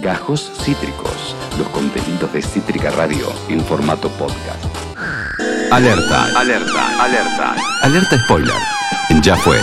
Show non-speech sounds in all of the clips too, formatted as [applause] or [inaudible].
Gajos Cítricos, los contenidos de Cítrica Radio en formato podcast. Alerta, alerta, alerta. Alerta spoiler. Ya fue.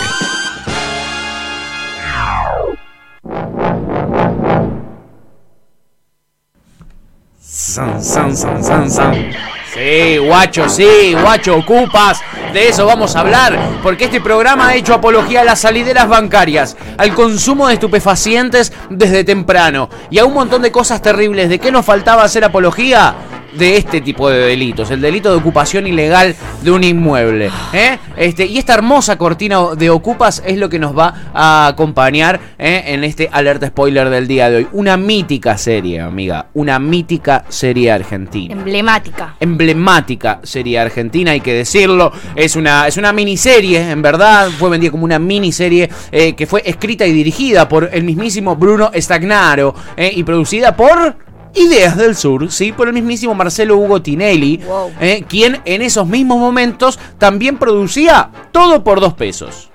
San, san, san, san, san. Sí, guacho, sí, guacho, ocupas. De eso vamos a hablar, porque este programa ha hecho apología a las salideras bancarias, al consumo de estupefacientes desde temprano y a un montón de cosas terribles. ¿De qué nos faltaba hacer apología? De este tipo de delitos, el delito de ocupación ilegal de un inmueble. ¿eh? Este, y esta hermosa cortina de ocupas es lo que nos va a acompañar ¿eh? en este alerta spoiler del día de hoy. Una mítica serie, amiga, una mítica serie argentina. Emblemática. Emblemática serie argentina, hay que decirlo. Es una, es una miniserie, en verdad, fue vendida como una miniserie eh, que fue escrita y dirigida por el mismísimo Bruno Stagnaro y producida por Ideas del Sur, sí, por el mismísimo Marcelo Hugo Tinelli, eh, quien en esos mismos momentos también producía todo por dos pesos.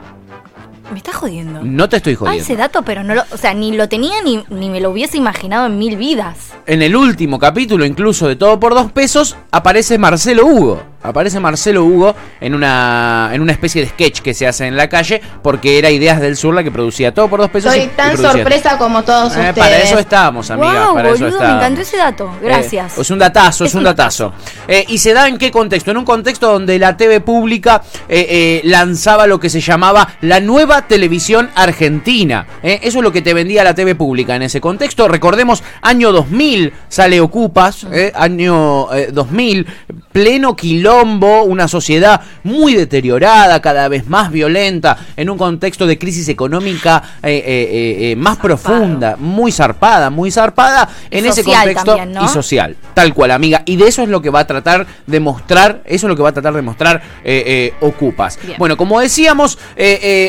Me estás jodiendo. No te estoy Ah, jodiendo. ese dato, pero no lo. O sea, ni lo tenía ni, ni me lo hubiese imaginado en mil vidas. En el último capítulo, incluso de Todo por dos pesos, aparece Marcelo Hugo. Aparece Marcelo Hugo en una, en una especie de sketch que se hace en la calle, porque era Ideas del Sur la que producía todo por dos pesos. Soy y tan sorpresa como todos Eh, ustedes. para eso estábamos, amiga. wow, para eso boludo, me estábamos. encantó ese dato. Gracias. Eh, es un datazo, es, Es un un datazo. Eh, ¿Y se da en qué contexto? En un contexto donde la TV pública eh, eh, lanzaba lo que se llamaba la nueva televisión argentina. Eh, Eso es lo que te vendía la TV pública en ese contexto. Recordemos, año 2000 sale Ocupas, eh, año eh, 2000, pleno quilombo, una sociedad muy deteriorada, cada vez más violenta, en un contexto de crisis económica eh, eh, eh, más profunda, muy zarpada, muy zarpada, en ese contexto también, ¿no? y social, tal cual, amiga. Y de eso es lo que va a tratar de mostrar, eso es lo que va a tratar de mostrar Ocupas. Bien. Bueno, como decíamos,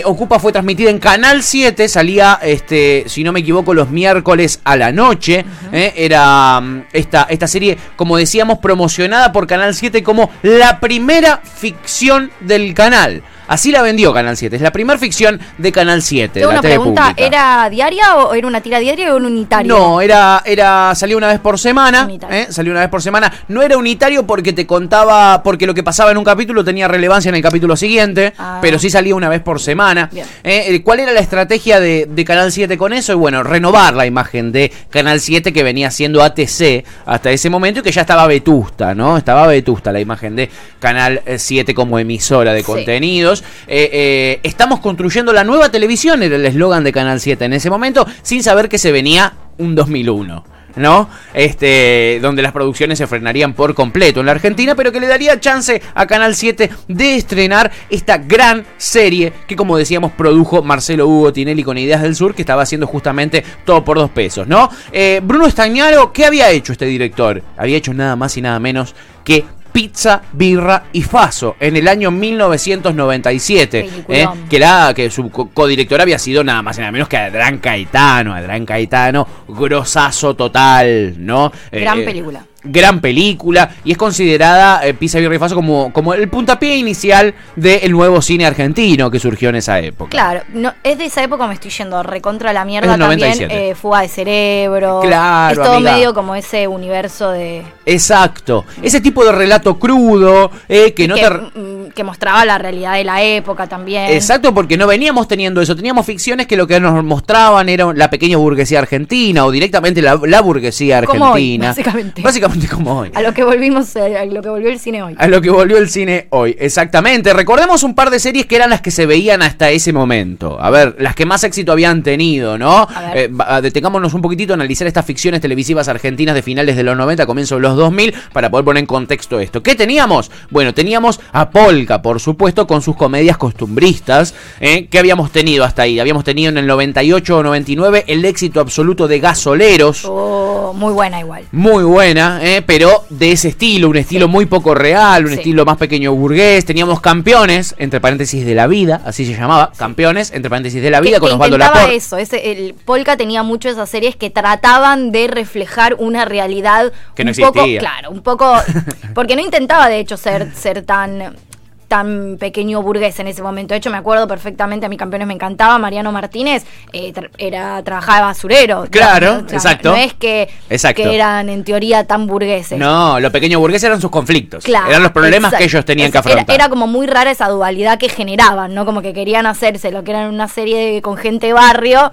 Ocupas fue transmitida en Canal 7, salía, este, si no me equivoco, los miércoles a la noche. era mm, esta, esta serie, como decíamos, promocionada por Canal 7 como la primera ficción del canal. Así la vendió Canal 7, es la primera ficción de Canal 7. Tengo la una TV pregunta, pública. ¿era diaria o era una tira diaria o un unitario? No, era, era, salía una vez por semana. ¿eh? salió una vez por semana. No era unitario porque te contaba, porque lo que pasaba en un capítulo tenía relevancia en el capítulo siguiente, Ah. pero sí salía una vez por semana. Eh, eh, ¿Cuál era la estrategia de, de Canal 7 con eso? Y bueno, renovar la imagen de Canal 7 que venía siendo ATC hasta ese momento y que ya estaba vetusta, ¿no? Estaba vetusta la imagen de Canal eh, 7 como emisora de Sí. contenidos. Eh, eh, estamos construyendo la nueva televisión, era el eslogan de Canal 7 en ese momento, sin saber que se venía un 2001. ¿No? Este, donde las producciones se frenarían por completo en la Argentina, pero que le daría chance a Canal 7 de estrenar esta gran serie que, como decíamos, produjo Marcelo Hugo Tinelli con Ideas del Sur, que estaba haciendo justamente todo por dos pesos, ¿no? Eh, Bruno Estañaro, ¿qué había hecho este director? Había hecho nada más y nada menos que Pizza, Birra y Faso en el año 1997. Peliculón. eh, que, era, que su co- codirector había sido nada más y nada menos que Adrián Caetano. Adrián Caetano, grosazo total, ¿no? Gran Eh, película. Gran película y es considerada eh, Birra y Faso como, como el puntapié inicial del nuevo cine argentino que surgió en esa época. Claro, no, es de esa época me estoy yendo recontra la mierda también. 97. eh, fuga de cerebro. Claro, Es todo amiga. medio como ese universo de. Exacto. Ese tipo de relato crudo eh, que no que, te... que mostraba la realidad de la época también. Exacto, porque no veníamos teniendo eso. Teníamos ficciones que lo que nos mostraban era la pequeña burguesía argentina o directamente la, la burguesía Como hoy, argentina. básicamente. Básicamente como hoy. A lo que volvimos, eh, a lo que volvió el cine hoy. A lo que volvió el cine hoy, exactamente. Recordemos un par de series que eran las que se veían hasta ese momento. A ver, las que más éxito habían tenido, ¿no? A ver. Eh, detengámonos un poquitito a analizar estas ficciones televisivas argentinas de finales de los 90, comienzo de los 2000, para poder poner en contexto esto. ¿Qué teníamos? Bueno, teníamos a Polka, por supuesto, con sus comedias costumbristas. ¿eh? ¿Qué habíamos tenido hasta ahí? Habíamos tenido en el 98 o 99 el éxito absoluto de Gasoleros. Oh, muy buena igual. Muy buena, ¿eh? pero de ese estilo, un estilo Sí. muy poco real, un Sí. estilo más pequeño burgués. Teníamos campeones, entre paréntesis de la vida, así se llamaba, campeones, entre paréntesis de la vida, que, con que Osvaldo intentaba Laporte. eso, ese, el Polka tenía mucho esas series que trataban de reflejar una realidad Que no un poco, existía. claro, un poco, [laughs] porque no intentaba de hecho ser, ser tan tan pequeño burgués en ese momento. De hecho, me acuerdo perfectamente, a mi campeones me encantaba, Mariano Martínez eh, tra- era trabajaba de basurero. Claro, exacto. No es que, Exacto. que eran en teoría tan burgueses. No, los pequeños burgueses eran sus conflictos. Claro, eran los problemas exacto. que ellos tenían que era- afrontar. Era, como muy rara esa dualidad que generaban, ¿no? Como que querían hacerse lo que eran una serie de- con gente de barrio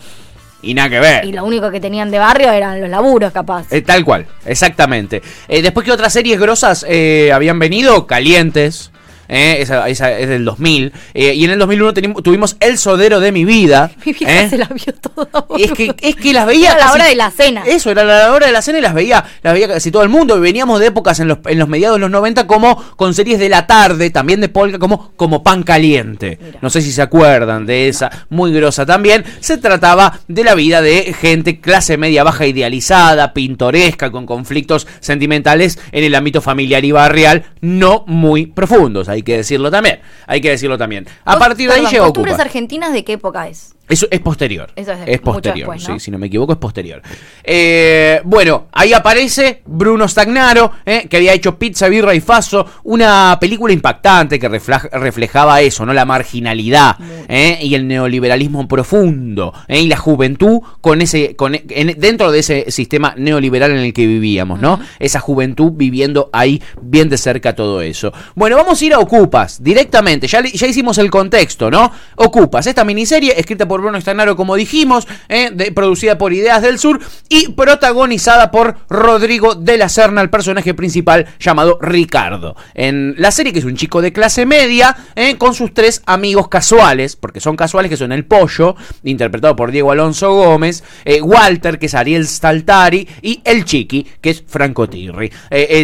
Y nada que ver. y lo único que tenían de barrio eran los laburos, capaz. Eh, tal cual, exactamente. Eh, después que otras series grosas eh, habían venido, Calientes. Eh, esa, esa es del 2000. eh, y en el 2001 tenim- tuvimos El Sodero de mi vida. [laughs] Mi vieja eh. se la vio toda. Es que, es que las veía Era la casi- hora de la cena. Eso, era la hora de la cena y las veía, las veía casi todo el mundo. Y veníamos de épocas en los, en los mediados de los 90 como con series de la tarde, también de polka, como, como Pan Caliente. Mira. No sé si se acuerdan de esa, muy grosa también. Se trataba de la vida de gente clase media baja idealizada, pintoresca, con conflictos sentimentales en el ámbito familiar y barrial, no muy profundos, hay que decirlo también. Hay que decirlo también. A partir de ahí llegó ¿Costumbres Ocupa. argentinas de qué época es? Eso es posterior. Eso es posterior, después, ¿no? sí, si no me equivoco es posterior. Eh, bueno, ahí aparece Bruno Stagnaro, eh, que había hecho Pizza, Birra y Faso, una película impactante que reflej- reflejaba eso, ¿no? La marginalidad eh, y el neoliberalismo profundo y la juventud con ese, con, e- en- dentro de ese sistema neoliberal en el que vivíamos, ¿no? Esa juventud viviendo ahí bien de cerca todo eso. Bueno, vamos a ir a Ocupas directamente, ya, ya hicimos el contexto, ¿no? Ocupas, esta miniserie escrita por Bruno Stagnaro, como dijimos, eh, producida por Ideas del Sur y protagonizada por Rodrigo de la Serna, el personaje principal llamado Ricardo. En la serie, que es un chico de clase media, eh, con sus tres amigos casuales, porque son casuales, que son el Pollo, interpretado por Diego Alonso Gómez, eh, Walter, que es Ariel Staltari, y el Chiqui, que es Franco Tirri.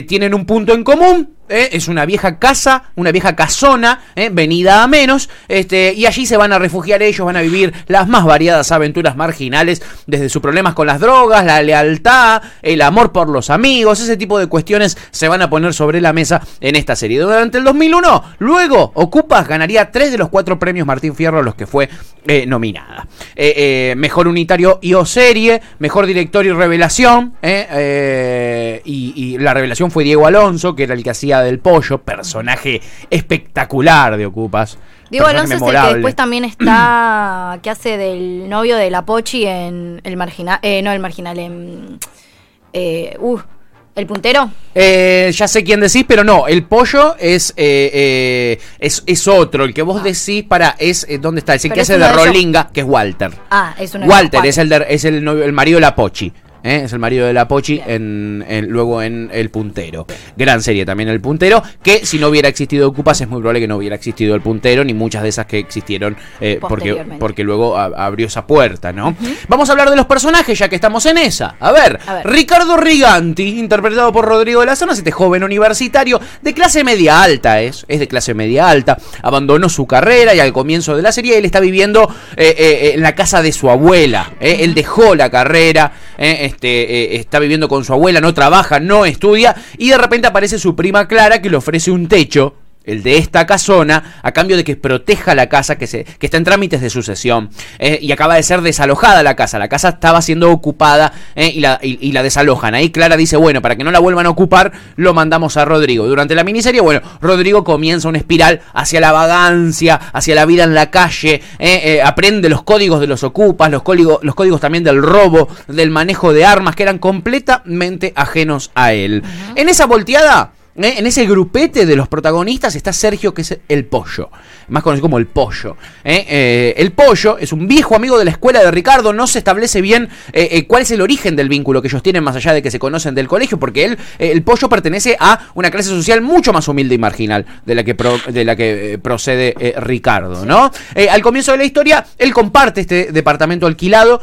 Tienen un punto en común, ¿eh? es una vieja casa, una vieja casona, ¿eh? venida a menos, este, y allí se van a refugiar ellos, van a vivir las más variadas aventuras marginales, desde sus problemas con las drogas, la lealtad, el amor por los amigos, ese tipo de cuestiones se van a poner sobre la mesa en esta serie. Durante el 2001, luego Ocupas ganaría tres de los cuatro premios Martín Fierro a los que fue eh, nominada. Eh, mejor unitario y o serie, mejor director y revelación, la revelación fue Diego Alonso, que era el que hacía del pollo, personaje espectacular de Ocupas. Diego Alonso es el que después también está, [clears throat] que hace del novio de la Pochi en el marginal, eh, no el marginal, en, eh, uh, el puntero. Eh, ya sé quién decís, pero no, el pollo es, eh, eh, es, es otro. El que vos decís, para, es, eh, ¿dónde está? Es el Pero que es hace de. Rolinga, que es Walter. Ah, es uno Walter es el, de- es el, novio- el marido de la Pochi. ¿Eh? Es el marido de la Pochi en, en- luego en El Puntero. Gran serie también El Puntero, que si no hubiera existido Ocupas es muy probable que no hubiera existido El Puntero, ni muchas de esas que existieron, eh, porque, porque luego a- abrió esa puerta, ¿no? Vamos a hablar de los personajes, ya que estamos en esa. A ver, A ver. Ricardo Riganti, interpretado por Rodrigo de la Zona, este joven universitario de clase media alta, es, es de clase media alta, abandonó su carrera y al comienzo de la serie él está viviendo eh, en la casa de su abuela. él dejó la carrera, eh, este, eh, está viviendo con su abuela, no trabaja, no estudia y de repente aparece su prima Clara que le ofrece un techo el de esta casona, a cambio de que proteja la casa que, se, que está en trámites de sucesión. eh, y acaba de ser desalojada la casa. La casa estaba siendo ocupada eh, y, la, y- y la desalojan. Ahí Clara dice, bueno, para que no la vuelvan a ocupar, lo mandamos a Rodrigo. Durante la miniserie, bueno, Rodrigo comienza una espiral hacia la vagancia, hacia la vida en la calle, eh, aprende los códigos de los ocupas, los códigos, los códigos también del robo, del manejo de armas, que eran completamente ajenos a él. En esa volteada... En ese grupete de los protagonistas está Sergio, que es el pollo, más conocido como el pollo. ¿eh? Eh, el pollo es un viejo amigo de la escuela de Ricardo, no se establece bien eh, cuál es el origen del vínculo que ellos tienen más allá de que se conocen del colegio, porque él, el pollo pertenece a una clase social mucho más humilde y marginal de la que, de la que procede Ricardo, ¿no? Al comienzo de la historia, él comparte este departamento alquilado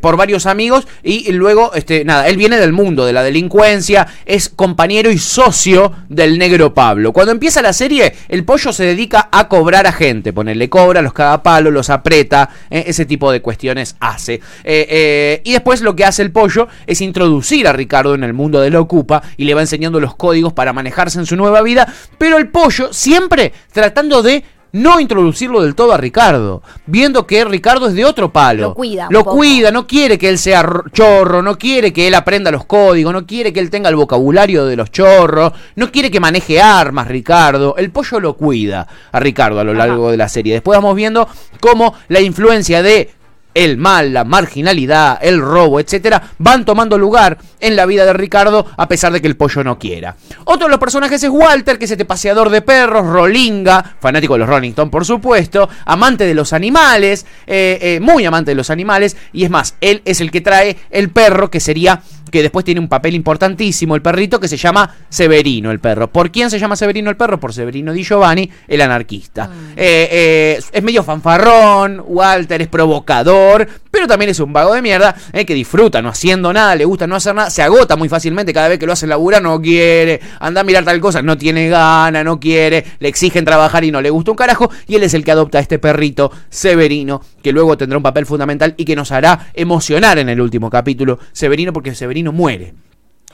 por varios amigos y luego, este, nada, él viene del mundo de la delincuencia, es compañero y socio del negro Pablo. Cuando empieza la serie, el pollo se dedica a cobrar a gente, ponerle cobra, los caga palo, los aprieta, eh, ese tipo de cuestiones hace. Eh, eh, y después lo que hace el pollo es introducir a Ricardo en el mundo de la ocupa y le va enseñando los códigos para manejarse en su nueva vida, pero el pollo siempre tratando de no introducirlo del todo a Ricardo, viendo que Ricardo es de otro palo. Lo cuida un Lo poco. cuida, no quiere que él sea chorro, no quiere que él aprenda los códigos, no quiere que él tenga el vocabulario de los chorros, no quiere que maneje armas, Ricardo. El pollo lo cuida a Ricardo a lo Ajá. largo de la serie. Después vamos viendo cómo la influencia de el mal, la marginalidad, el robo, etcétera, van tomando lugar en la vida de Ricardo a pesar de que el pollo no quiera. Otro de los personajes es Walter, que es este paseador de perros, Rolinga, fanático de los Rolling por supuesto, amante de los animales, eh, eh, muy amante de los animales, y es más, él es el que trae el perro que sería que después tiene un papel importantísimo, el perrito que se llama Severino, el perro. ¿Por quién se llama Severino el perro? Por Severino Di Giovanni, el anarquista. Eh, eh, es medio fanfarrón, Walter es provocador, pero también es un vago de mierda eh, que disfruta no haciendo nada, le gusta no hacer nada, se agota muy fácilmente cada vez que lo hace laburar, no quiere, anda a mirar tal cosa, no tiene gana, no quiere, le exigen trabajar y no le gusta un carajo, y él es el que adopta a este perrito Severino, que luego tendrá un papel fundamental y que nos hará emocionar en el último capítulo, Severino, porque Severino muere.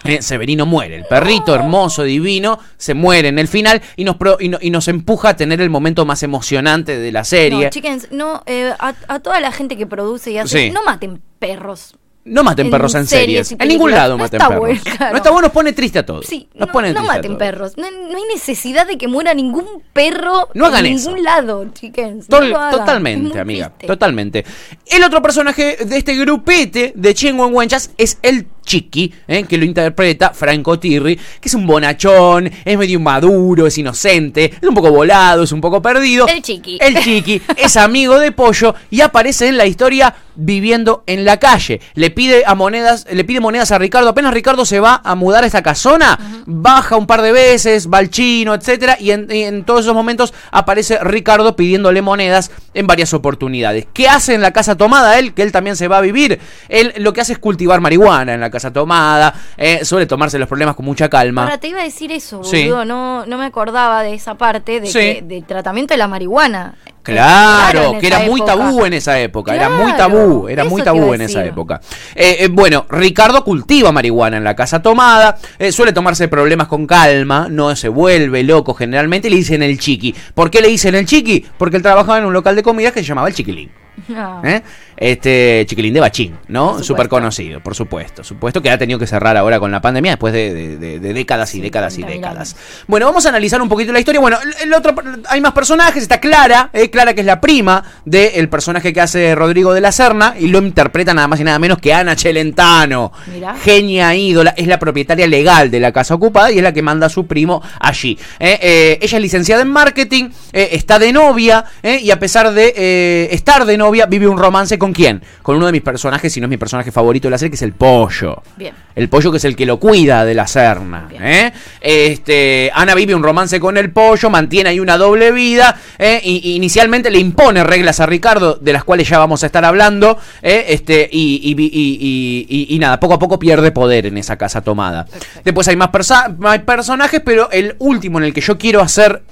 Eh, Severino muere, el perrito hermoso, divino, se muere en el final y nos, pro- y, no- y nos empuja a tener el momento más emocionante de la serie. No, chickens, no, eh, a, a toda la gente que produce y hace, Sí. no maten perros. No maten en perros en series En ningún lado No maten está perros. bueno, claro. No está bueno, nos pone triste a todos. Sí, nos no, pone no a maten todos. perros. No, no hay necesidad de que muera ningún perro No hagan en eso. ningún lado, chickens. Tol- No lo hagan. Es totalmente, amiga. triste. Totalmente. El otro personaje de este grupete de Chen Wenchas es el Chiqui, ¿eh? que lo interpreta Franco Tirri, que es un bonachón, es medio inmaduro, es inocente, es un poco volado, es un poco perdido. El Chiqui. El Chiqui [laughs] es amigo de Pollo y aparece en la historia viviendo en la calle. Le pide a monedas, le pide monedas a Ricardo. Apenas Ricardo se va a mudar a esta casona, baja un par de veces, va al chino, etcétera, y en, y en todos esos momentos aparece Ricardo pidiéndole monedas en varias oportunidades. ¿Qué hace en la casa tomada él? Que él también se va a vivir. Él lo que hace es cultivar marihuana en la casa tomada, eh, suele tomarse los problemas con mucha calma. Ahora te iba a decir eso, boludo. Sí. No, no me acordaba de esa parte de Sí. que, del tratamiento de la marihuana. Claro, que era muy tabú en esa época, era muy tabú, era muy tabú en esa época. Eh, eh, bueno, Ricardo cultiva marihuana en la casa tomada, eh, suele tomarse problemas con calma, no se vuelve loco generalmente, le dicen el chiqui. ¿Por qué le dicen el chiqui? Porque él trabajaba en un local de comidas que se llamaba el chiquilín. No. ¿eh? Este chiquilín de Bachín, ¿no? Súper conocido, por supuesto. Supuesto que ha tenido que cerrar ahora con la pandemia después de, de- de- de décadas y Sí, décadas y 30.000 décadas. Bueno, vamos a analizar un poquito la historia. Bueno, el, el otro, hay más personajes. Está Clara, eh, Clara que es la prima del personaje que hace Rodrigo de la Serna y lo interpreta nada más y nada menos que Ana Celentano. Mirá. Genia ídola, es la propietaria legal de la casa ocupada y es la que manda a su primo allí. Eh, eh, ella es licenciada en marketing, está de novia y a pesar de estar de novia, vive un romance con quién? Con uno de mis personajes, si no es mi personaje favorito de la serie, que es el pollo. Bien. El pollo que es el que lo cuida de la Serna. ¿eh? Este, Ana vive un romance con el pollo, mantiene ahí una doble vida. ¿eh? Y, y inicialmente le impone reglas a Ricardo, de las cuales ya vamos a estar hablando. ¿eh? Este, y, nada, poco a poco pierde poder en esa casa tomada. Después hay más, más personajes, pero el último en el que yo quiero hacer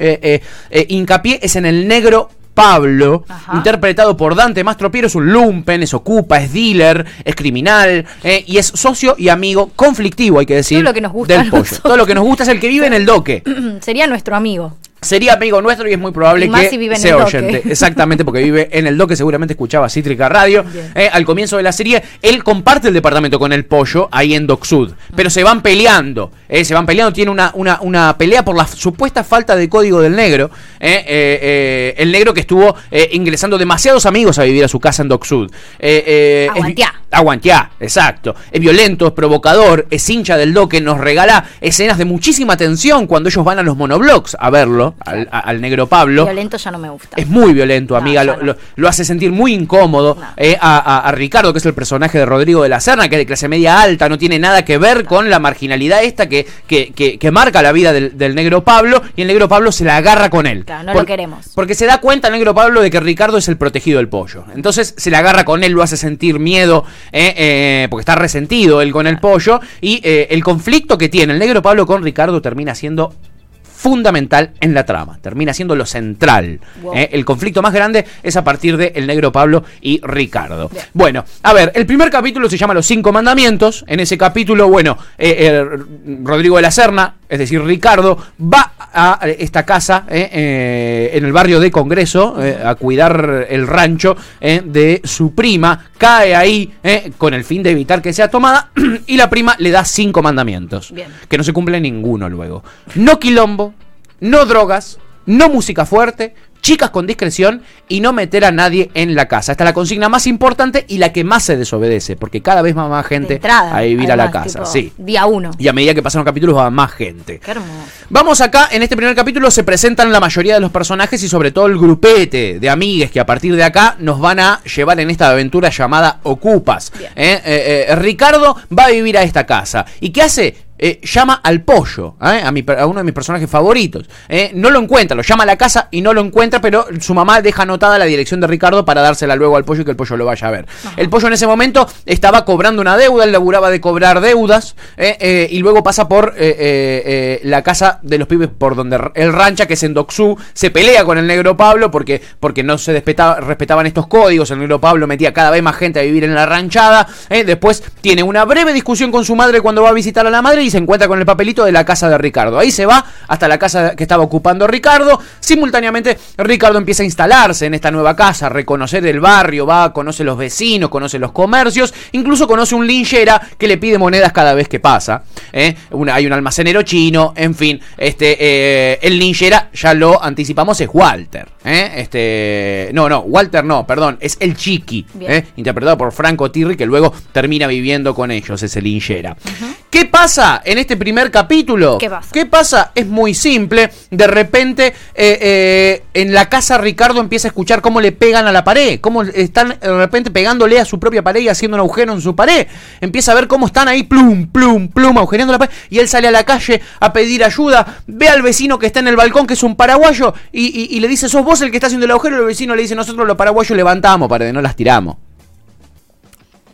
hincapié es en el negro. Pablo, Ajá. interpretado por Dante Mastropiero, es un lumpen, es ocupa, es dealer, es criminal eh, y es socio y amigo conflictivo, hay que decir, Todo lo que nos gusta del pollo. Todo lo que nos gusta es el que vive en el doque. [clears throat] Sería nuestro amigo. Sería amigo nuestro y es muy probable que si vive en sea el doque. oyente. Exactamente, porque vive en el doque, seguramente escuchaba Cítrica Radio. Eh, al comienzo de la serie, él comparte el departamento con el pollo ahí en Doc Sud. Pero se van peleando. eh, se van peleando, tiene una, una, una pelea por la supuesta falta de código del negro. eh, el negro que estuvo ingresando demasiados amigos a vivir a su casa en Doc Sud. Eh, es- exacto. Es violento, es provocador, es hincha del doque, nos regala escenas de muchísima tensión cuando ellos van a los monoblocks a verlo, al, negro Pablo. Violento ya no me gusta. Es muy violento, No, amiga. lo, no. lo- lo hace sentir muy incómodo No. eh, a, a- a Ricardo, que es el personaje de Rodrigo de la Serna, que es de clase media alta, no tiene nada que ver con la marginalidad esta que, que, que- que marca la vida del, del negro Pablo. Y el negro Pablo se la agarra con él. Claro, no lo queremos. Porque se da cuenta el negro Pablo de que Ricardo es el protegido del pollo. Entonces se la agarra con él, lo hace sentir miedo, eh, eh, porque está resentido él con el pollo. Y el conflicto que tiene el negro Pablo con Ricardo termina siendo fundamental en la trama. Termina siendo lo central. Wow. ¿eh? El conflicto más grande es a partir de El Negro Pablo y Ricardo. Bueno, a ver, el primer capítulo se llama Los Cinco Mandamientos. En ese capítulo, bueno, eh, eh, Rodrigo de la Serna, es decir, Ricardo, va a esta casa eh, en el barrio de Congreso a cuidar el rancho de su prima. Cae ahí con el fin de evitar que sea tomada [clears throat] y la prima le da cinco mandamientos. Bien. Que no se cumple ninguno luego. No quilombo, no drogas, no música fuerte, chicas con discreción y no meter a nadie en la casa. Esta es la consigna más importante y la que más se desobedece, porque cada vez va más De gente entrada, a vivir a la casa. Sí. Día uno. Y a medida que pasan los capítulos va más gente. Qué hermoso. Vamos acá, en este primer capítulo se presentan la mayoría de los personajes y sobre todo el grupete de amigues que a partir de acá nos van a llevar en esta aventura llamada Ocupas. ¿eh? Eh, eh, Ricardo va a vivir a esta casa. ¿Y qué hace? Eh, llama al pollo, ¿eh? a, mi a uno de mis personajes favoritos. ¿eh? No lo encuentra, lo llama a la casa y no lo encuentra, pero su mamá deja anotada la dirección de Ricardo para dársela luego al pollo y que el pollo lo vaya a ver. El pollo en ese momento estaba cobrando una deuda, él laburaba de cobrar deudas ¿eh? Eh, y luego pasa por la casa de los pibes por donde él rancha, que es en Doxú, se pelea con el negro Pablo porque, porque no se despeta- respetaban estos códigos, el negro Pablo metía cada vez más gente a vivir en la ranchada, después tiene una breve discusión con su madre cuando va a visitar a la madre y se encuentra con el papelito de la casa de Ricardo. Ahí se va hasta la casa que estaba ocupando Ricardo. Simultáneamente, Ricardo empieza a instalarse en esta nueva casa, a reconocer el barrio, va, conoce los vecinos, conoce los comercios, incluso conoce un linchera que le pide monedas cada vez que pasa. ¿eh? Una- hay un almacenero chino, en fin, este, eh, el linchera, ya lo anticipamos, es Walter. ¿eh? Este, no, no, Walter no, perdón, es el Chiqui, interpretado por Franco Tirri, que luego termina viviendo con ellos, ese linchera. ¿Qué pasa en este primer capítulo? ¿Qué pasa? ¿Qué pasa? Es muy simple. De repente, eh, eh, en la casa Ricardo empieza a escuchar cómo le pegan a la pared, cómo están de repente pegándole a su propia pared y haciendo un agujero en su pared. Empieza a ver cómo están ahí, plum, plum, plum, agujereando la pared. Y él sale a la calle a pedir ayuda. Ve al vecino que está en el balcón, que es un paraguayo, y, y- y le dice, ¿sos vos el que está haciendo el agujero? Y el vecino le dice, nosotros los paraguayos levantamos paredes, no las tiramos.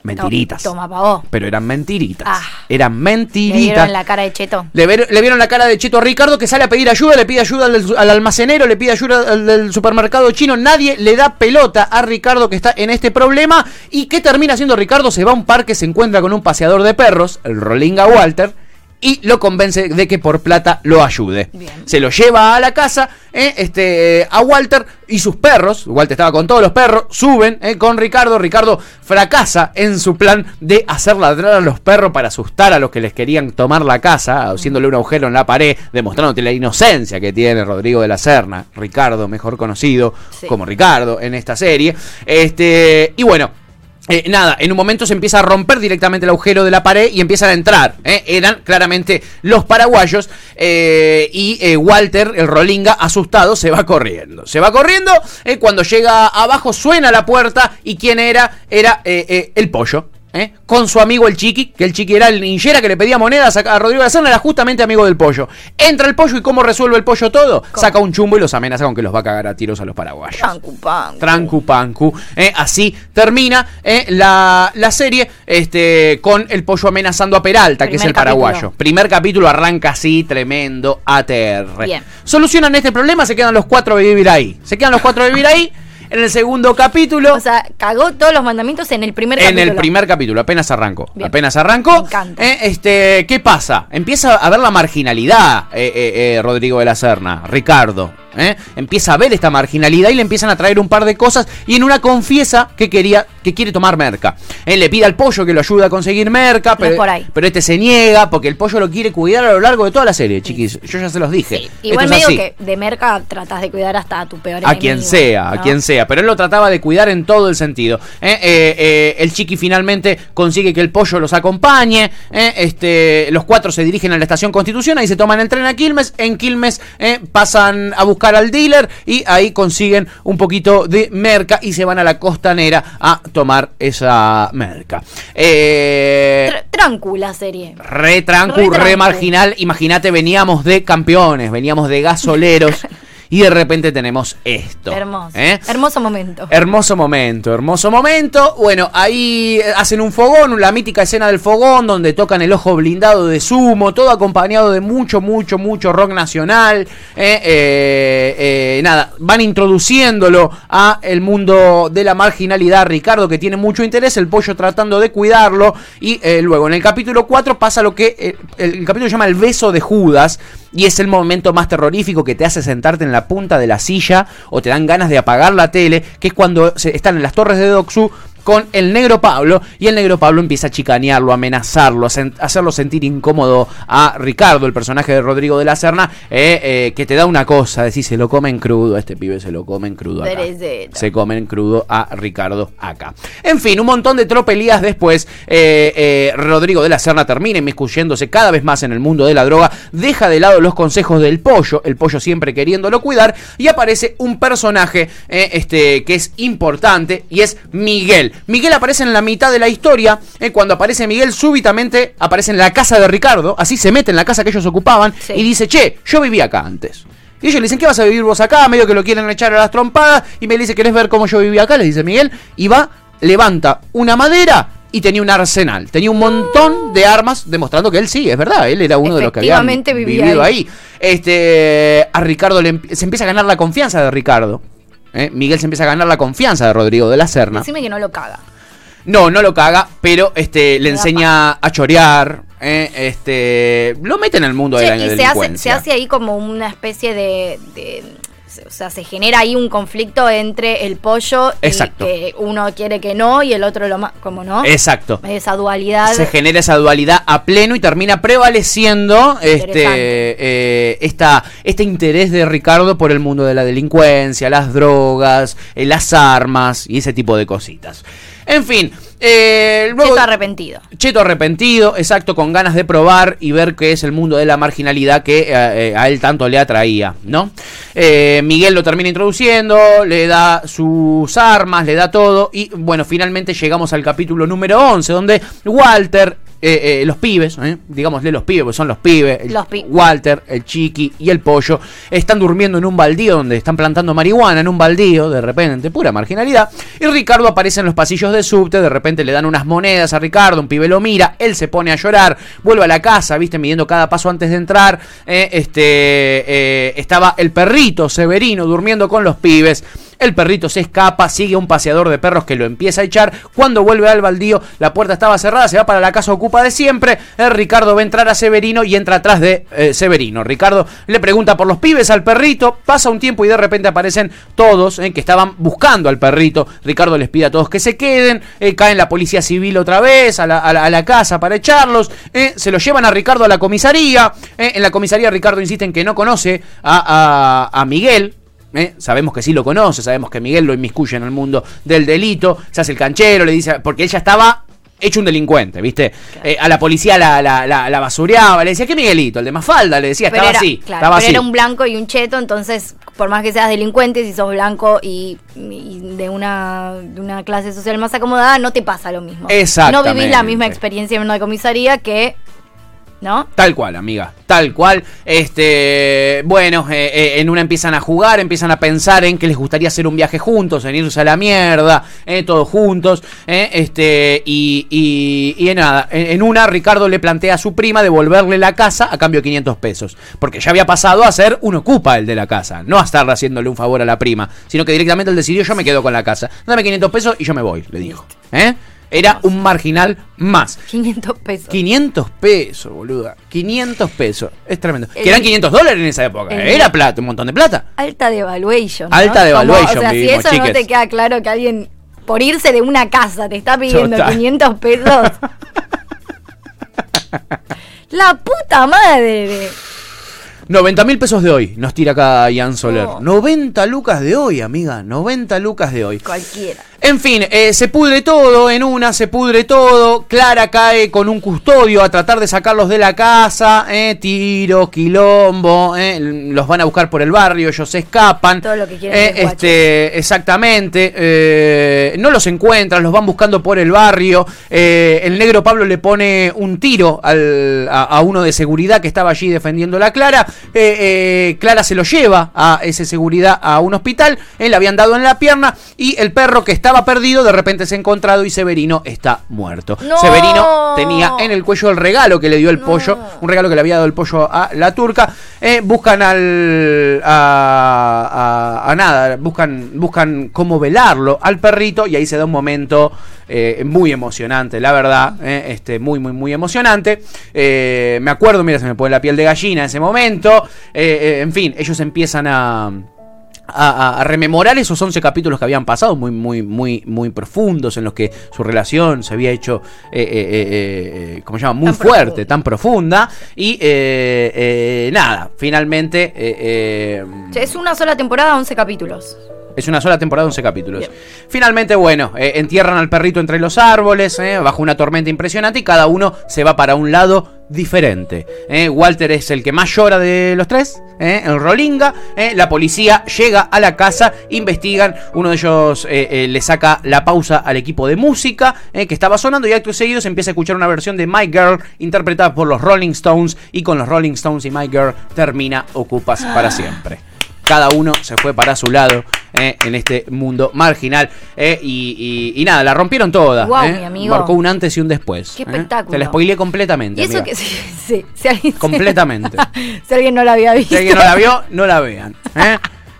Mentiritas. Toma, pa' vos. Pero eran mentiritas. Ah. Eran Le mentiritas. dieron la cara de cheto. Le, ver- le vieron la cara de Cheto a Ricardo que sale a pedir ayuda, le pide ayuda al, del- al almacenero, le pide ayuda al del supermercado chino. Nadie le da pelota a Ricardo que está en este problema. ¿Y qué termina haciendo Ricardo? Se va a un parque, se encuentra con un paseador de perros, el Rolinga Walter, y lo convence de que por plata lo ayude. Bien. Se lo lleva a la casa, eh, este, a Walter y sus perros. Walter estaba con todos los perros, suben eh, con Ricardo. Ricardo fracasa en su plan de hacer ladrar a los perros para asustar a los que les querían tomar la casa, haciéndole un agujero en la pared, demostrándote la inocencia que tiene Rodrigo de la Serna, Ricardo, mejor conocido Sí. como Ricardo en esta serie. Este, y bueno. Eh, nada, en un momento se empieza a romper directamente el agujero de la pared y empiezan a entrar. ¿eh? Eran claramente los paraguayos eh, y eh, Walter, el Rolinga, asustado, se va corriendo. Se va corriendo, cuando llega abajo suena la puerta y quién era, era el pollo. ¿Eh? Con su amigo el Chiqui, que el Chiqui era el ninjera que le pedía monedas a, Rodrigo Serna, era justamente amigo del pollo. Entra el pollo y ¿cómo resuelve el pollo todo? Saca un chumbo y los amenaza con que los va a cagar a tiros a los paraguayos. Pancu. Trancu Pancu. eh, así termina eh, la, la serie este, con el pollo amenazando a Peralta, que es el paraguayo. capítulo. Primer capítulo arranca así, tremendo, ATR. Bien. Solucionan este problema, se quedan los cuatro a vivir ahí. Se quedan los cuatro a vivir ahí. En el segundo capítulo. O sea, cagó todos los mandamientos en el primer En capítulo. el primer capítulo, apenas arrancó. Bien. Apenas arrancó. Me encanta. Eh, este, ¿Qué pasa? Empieza a ver la marginalidad, eh, eh, eh, Rodrigo de la Serna, Ricardo. ¿Eh? Empieza a ver esta marginalidad y le empiezan a traer un par de cosas. Y en una confiesa que quería, que quiere tomar merca. Él le pide al pollo que lo ayude a conseguir merca, No pero, es por ahí. pero este se niega porque el pollo lo quiere cuidar a lo largo de toda la serie, chiquis. Yo ya se los dije. Sí, Igual es medio así. que de merca tratás de cuidar hasta a tu peor A enemigo, quien sea, a ¿no? quien sea. Pero él lo trataba de cuidar en todo el sentido. Eh, eh, el chiqui finalmente consigue que el pollo los acompañe. este, los cuatro se dirigen a la estación Constitución. Ahí se toman el tren a Quilmes. En Quilmes pasan a buscar al dealer. Y ahí consiguen un poquito de merca. Y se van a la costanera a tomar esa merca. Eh, Tr- trancu la serie. Re trancu, Re re, marginal. Imagínate, veníamos de campeones, veníamos de gasoleros. [laughs] y de repente tenemos esto. Hermoso. ¿eh? Hermoso momento. Hermoso momento, hermoso momento. Bueno, ahí hacen un fogón, la mítica escena del fogón, donde tocan el ojo blindado de Sumo, todo acompañado de mucho, mucho, mucho rock nacional. Eh, eh, eh, nada, van introduciéndolo a el mundo de la marginalidad. Ricardo, que tiene mucho interés, el pollo tratando de cuidarlo. Y eh, luego en el capítulo 4 pasa lo que eh, el, el capítulo se llama El beso de Judas. Y es el momento más terrorífico que te hace sentarte en la punta de la silla o te dan ganas de apagar la tele, que es cuando se- están en las torres de Doxu con el negro Pablo y el negro Pablo empieza a chicanearlo, a amenazarlo, a sen- a hacerlo sentir incómodo a Ricardo, el personaje de Rodrigo de la Serna, eh, eh, que te da una cosa, decís, se lo comen crudo, este pibe se lo comen crudo acá. Se comen crudo a Ricardo acá. En fin, un montón de tropelías después, eh, Rodrigo de la Serna termina inmiscuyéndose cada vez más en el mundo de la droga, deja de lado los consejos del pollo, el pollo siempre queriéndolo cuidar, y aparece un personaje este, que es importante y es Miguel. Miguel aparece en la mitad de la historia, eh, cuando aparece Miguel súbitamente aparece en la casa de Ricardo, así se mete en la casa que ellos ocupaban Sí. y dice, che, yo viví acá antes. Y ellos le dicen, ¿qué vas a vivir vos acá? Medio que lo quieren echar a las trompadas. Y me dice, ¿querés ver cómo yo vivía acá? Le dice Miguel. Y va, levanta una madera y tenía un arsenal. Tenía un montón de armas, demostrando que él sí, es verdad. Él era uno de los que había vivía vivido ahí. ahí. Este, a Ricardo le se empieza a ganar la confianza de Ricardo. ¿Eh? Miguel se empieza a ganar la confianza de Rodrigo de la Serna. Decime que no lo caga. No, no lo caga, pero este le enseña a chorear. ¿eh? Este, lo mete en el mundo de la y se hace, delincuencia. se hace ahí como una especie de, de- O sea, se genera ahí un conflicto entre el pollo Exacto. y que uno quiere que no y el otro lo más. como no? Exacto. Esa dualidad. se genera esa dualidad a pleno y termina prevaleciendo este, eh, esta, este interés de Ricardo por el mundo de la delincuencia, las drogas, eh, las armas y ese tipo de cositas. En fin, eh, luego- Cheto arrepentido. Cheto arrepentido, exacto, con ganas de probar y ver qué es el mundo de la marginalidad que eh, eh, a él tanto le atraía, ¿no? Eh, Miguel lo termina introduciendo, le da sus armas, le da todo y bueno, finalmente llegamos al capítulo número 11 donde Walter... eh, eh, los pibes, eh, digámosle los pibes, porque son los pibes, el Los pi- Walter, el Chiqui y el Pollo, están durmiendo en un baldío donde están plantando marihuana en un baldío, de repente, pura marginalidad. Y Ricardo aparece en los pasillos de subte, de repente le dan unas monedas a Ricardo, un pibe lo mira, él se pone a llorar, vuelve a la casa, viste, midiendo cada paso antes de entrar. este estaba el perrito Severino durmiendo con los pibes. El perrito se escapa, sigue a un paseador de perros que lo empieza a echar. Cuando vuelve al baldío, la puerta estaba cerrada, se va para la casa ocupa de siempre. El Ricardo ve entrar a Severino y entra atrás de eh, Severino. Ricardo le pregunta por los pibes al perrito, pasa un tiempo y de repente aparecen todos eh, que estaban buscando al perrito. Ricardo les pide a todos que se queden, eh, caen la policía civil otra vez a la, a a casa para echarlos. eh, se lo llevan a Ricardo a la comisaría. eh, en la comisaría Ricardo insiste en que no conoce a, a- a Miguel, ¿eh? Sabemos que sí lo conoce, sabemos que Miguel lo inmiscuye en el mundo del delito, se hace el canchero, le dice, porque él ya estaba hecho un delincuente, ¿viste? Eh, a la policía la, la, la- la basureaba, le decía, ¿qué Miguelito? El de Mafalda, le decía, Pero estaba era, así, claro, estaba pero así. era un blanco y un cheto, entonces, por más que seas delincuente, si sos blanco y, y de, una, de una clase social más acomodada, no te pasa lo mismo. No Exactamente. vivís la misma experiencia en una comisaría que. ¿No? Tal cual, amiga, tal cual. Este, bueno, eh, eh, en una empiezan a jugar, empiezan a pensar en que les gustaría hacer un viaje juntos, en irse a la mierda, eh, todos juntos. eh, este, y, y, nada, en, en una Ricardo le plantea a su prima devolverle la casa a cambio de 500 pesos. Porque ya había pasado a ser un ocupa el de la casa, no a estar haciéndole un favor a la prima, sino que directamente él decidió yo me quedo con la casa. Dame 500 pesos y yo me voy, le dijo. ¿Eh? Era un marginal más. 500 pesos. 500 pesos, boluda. 500 pesos. Es tremendo. El- que eran 500 dólares en esa época. el- Era plata, un montón de plata. Alta devaluation. ¿no? Alta devaluation Como, o sea, si eso no te queda claro que alguien, por irse de una casa, te está pidiendo Total. 500 pesos. [laughs] La puta madre. 90 mil pesos de hoy, nos tira acá Ian Soler. No. 90 lucas de hoy, amiga. 90 lucas de hoy. Cualquiera. En fin, eh, se pudre todo en una, se pudre todo. Clara cae con un custodio a tratar de sacarlos de la casa. Eh, tiro, quilombo. Eh, los van a buscar por el barrio, ellos se escapan. Todo lo que quieren Eh, este, exactamente. eh, no los encuentran, los van buscando por el barrio. El negro Pablo le pone un tiro al- a, a uno de seguridad que estaba allí defendiendo a la Clara. Eh, eh, Clara se lo lleva a ese seguridad a un hospital. Él le habían dado en la pierna. Y el perro que estaba perdido de repente se ha encontrado y Severino está muerto. ¡No! Severino tenía en el cuello el regalo que le dio el No. pollo. Un regalo que le había dado el pollo a la turca. Eh, buscan al. A, a- a nada. Buscan, buscan cómo velarlo al perrito. Y ahí se da un momento eh, muy emocionante, la verdad. eh, este, muy, muy, muy emocionante. Me acuerdo, mira, se me pone la piel de gallina en ese momento. En fin, ellos empiezan a. A, rememorar esos 11 capítulos que habían pasado, muy, muy, muy, muy profundos, en los que su relación se había hecho, eh, eh, eh, ¿cómo se llama? Muy Tan fuerte, tan profunda. Y nada, finalmente Es una sola temporada, 11 capítulos. es una sola temporada, 11 capítulos. Bien. Finalmente, bueno, entierran al perrito entre los árboles, bajo una tormenta impresionante, y cada uno se va para un lado diferente. eh. Walter es el que más llora de los tres, eh, el Rolinga. eh. La policía llega a la casa, investigan, uno de ellos eh, le saca la pausa al equipo de música que estaba sonando, y acto seguido se empieza a escuchar una versión de My Girl interpretada por los Rolling Stones, y con los Rolling Stones y My Girl termina Ocupas para siempre cada uno se fue para su lado eh, en este mundo marginal. eh, y, y- y nada, la rompieron toda. Guau, eh. mi amigo. Marcó un antes y un después. Qué espectáculo. Te la spoileé completamente. Y eso amiga. que sí, sí, si alguien, Completamente. [laughs] si alguien no la había visto. Si alguien no la vio, no la vean.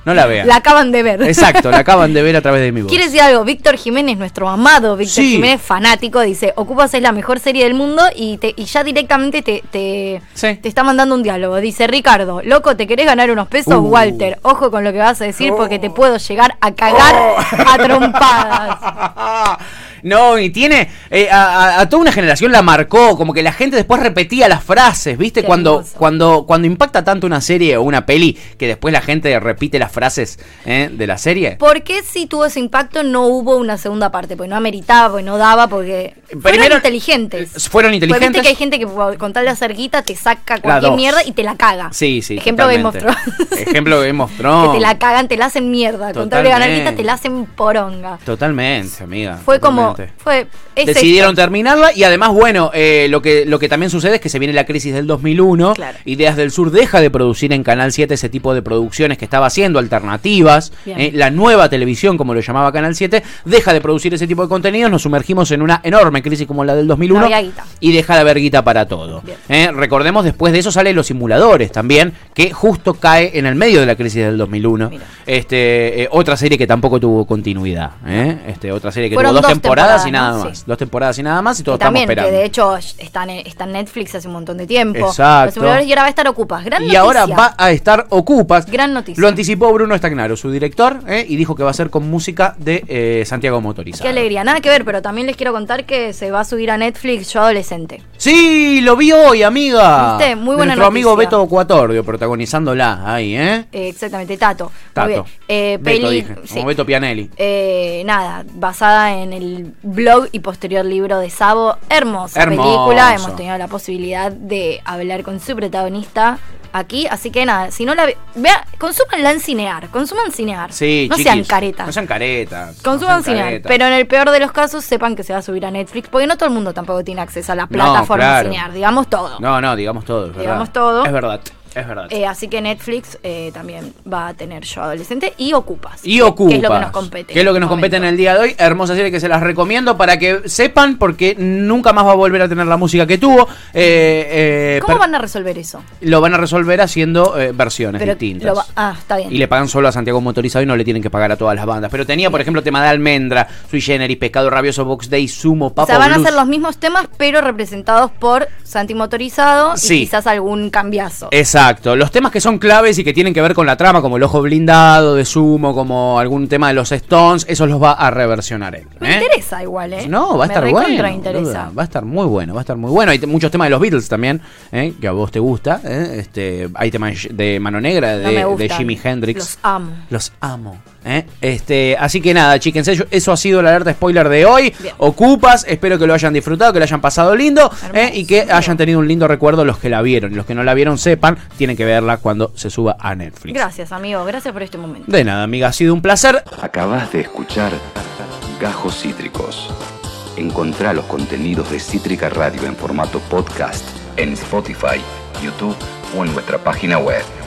No la vean. La acaban de ver. Exacto, la acaban de ver a través de mi voz. Quiere decir algo, Víctor Jiménez, nuestro amado Víctor Sí. Jiménez, fanático, dice, Ocupas es la mejor serie del mundo y, te- y ya directamente te, te, Sí. te está mandando un diálogo. Dice, Ricardo, loco, ¿te querés ganar unos pesos? Uh. Walter, ojo con lo que vas a decir porque te puedo llegar a cagar a trompadas. [laughs] No, y tiene eh, a, a- a toda una generación la marcó, como que la gente después repetía las frases, ¿viste? Qué Cuando, hermoso. cuando, cuando impacta tanto una serie o una peli que después la gente repite las frases eh, de la serie. ¿Por qué si tuvo ese impacto no hubo una segunda parte? Porque no ameritaba, porque no daba, porque fueron Primero, inteligentes. eh, fueron Porque inteligentes. viste que hay gente que con tal de hacer guita te saca cualquier mierda y te la caga. Sí, sí. Ejemplo Game of totalmente. Thrones. Ejemplo Game of Thrones. [laughs] Que te la cagan, te la hacen mierda. Con tal de ganar guita Totalmente. te la hacen poronga. Totalmente, amiga. Fue como. Totalmente. Fue. es Decidieron esto. terminarla y además, bueno, eh, lo, que, lo que también sucede es que se viene la crisis del 2001. Claro. Ideas del Sur deja de producir en Canal 7 ese tipo de producciones que estaba haciendo, alternativas. Eh, la nueva televisión, como lo llamaba Canal 7, deja de producir ese tipo de contenidos. Nos sumergimos en una enorme crisis como la del 2001 No había guita. y deja de haber guita para todo. Eh, recordemos, después de eso salen los simuladores también, que justo cae en el medio de la crisis del 2001. Mira. Este, otra serie que tampoco tuvo continuidad. Este, otra serie que Fueron tuvo dos, dos temporadas, y nada más. Sí. Dos temporadas y nada más y Que todos también, estamos que esperando. de hecho está en, está en Netflix hace un montón de tiempo. Exacto. Los y ahora va a estar ocupas. Gran y noticia. ahora va a estar Ocupas. Gran noticia. Lo anticipó Bruno Stagnaro, su director, ¿eh? y dijo que va a ser con música de eh, Santiago Motorizado. Qué alegría. Nada que ver, pero también les quiero contar que se va a subir a Netflix Yo Adolescente. Sí, lo vi hoy, amiga. ¿Viste? Muy buena Nuestro amigo. Beto Cuatordio protagonizándola ahí, ¿eh? Eh, exactamente, Tato. Tato. Muy bien. Eh, Beto peli- dije, sí. como Beto Pianelli. Nada, basada en el blog y posterior libro de Sabo. Hermosa Hermoso. película. Hemos tenido la posibilidad de hablar con su protagonista aquí. Así que nada, si no la ve, vea, consúmanla en cinear. Consuman cinear. Sí, no chiquis, sean caretas. No sean caretas. Consuman no sean cinear. caretas. Pero en el peor de los casos, sepan que se va a subir a Netflix. Porque no todo el mundo tampoco tiene acceso a la No, plataforma claro. cinear. Digamos todo. No, no, digamos todo. es verdad. Digamos todo. Es verdad, es verdad. Eh, así que Netflix eh, también va a tener Yo Adolescente y Ocupas. Y que- Ocupas. Que es lo que nos compete. Que es lo que nos compete en el día de hoy. Hermosa serie que se las recomiendo para que sepan, porque nunca más va a volver a tener la música que tuvo. Eh, ¿Cómo van a resolver eso? Lo van a resolver haciendo versiones Pero distintas. va- ah, está bien. Y le pagan solo a Santiago Motorizado y no le tienen que pagar a todas las bandas. Pero tenía, por ejemplo, tema de Almendra, Sui Generis, Pescado Rabioso, Box Day, Sumo, o Papo sea, van a ser los mismos temas, pero representados por Santi Motorizado Sí. y quizás algún cambiazo. Exacto. Exacto. Los temas que son claves y que tienen que ver con la trama, como el ojo blindado de Sumo, como algún tema de los Stones, esos los va a reversionar él. Me ¿eh? interesa igual, ¿eh? No, va a Me estar bueno. interesa. Va a estar muy bueno, va a estar muy bueno. Hay muchos temas de los Beatles también, ¿eh? que a vos te gusta. ¿eh? Este, hay temas de Mano Negra, de. Jimi Hendrix. Los amo. Los amo. ¿Eh? Este, así que nada, chicos, eso, eso ha sido la alerta spoiler de hoy. Bien. Ocupas, espero que lo hayan disfrutado, que lo hayan pasado lindo ¿eh? Y que hayan tenido un lindo recuerdo los que la vieron. Y los que no la vieron sepan, tienen que verla cuando se suba a Netflix. Gracias, amigo. Gracias por este momento. De nada, amiga, ha sido un placer. Acabas de escuchar Gajos Cítricos. Encontrá los contenidos de Cítrica Radio en formato podcast en Spotify, YouTube o en nuestra página web.